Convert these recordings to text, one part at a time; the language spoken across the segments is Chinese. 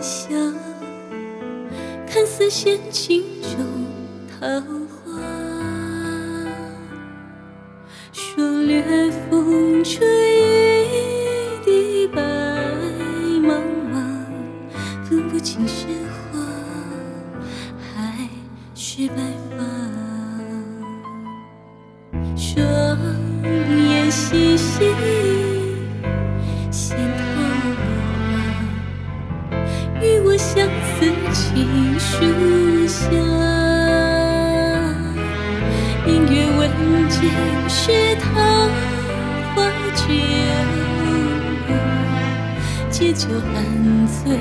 下，看似仙境中桃花。说掠风吹雨的白茫茫，分不清是花还是白发。双眼细细闻见是桃花酒，借酒酣醉，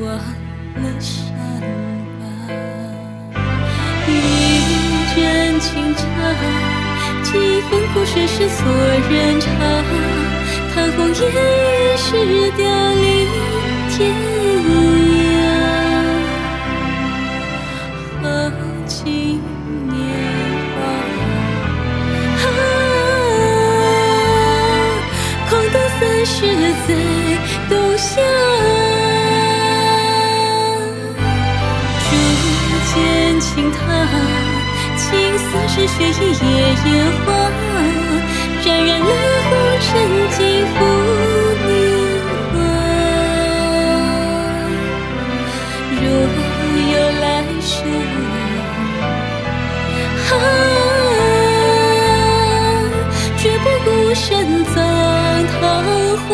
忘了伤疤。一盏清茶，几分苦水是所人茶。叹红颜易逝，凋零天是雪一夜烟花，沾染了红尘尽付年华。若有来生，啊，绝不孤身葬桃花。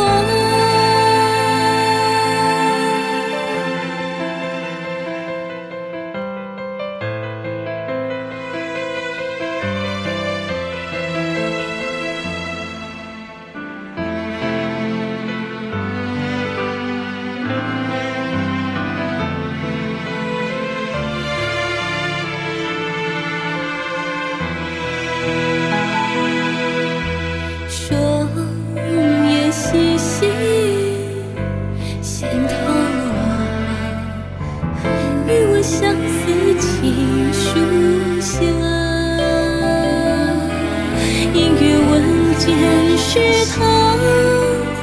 是桃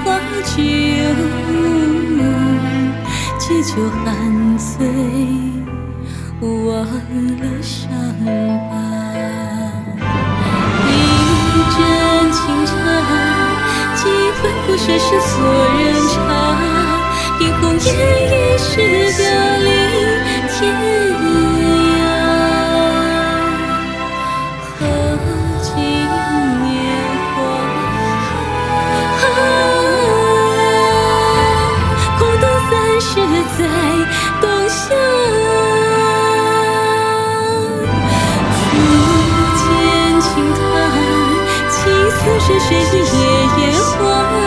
花酒，借酒酣醉，忘了伤疤。一盏清茶，几分苦水是所人茶。凭红颜易逝，凋是雪一夜夜花，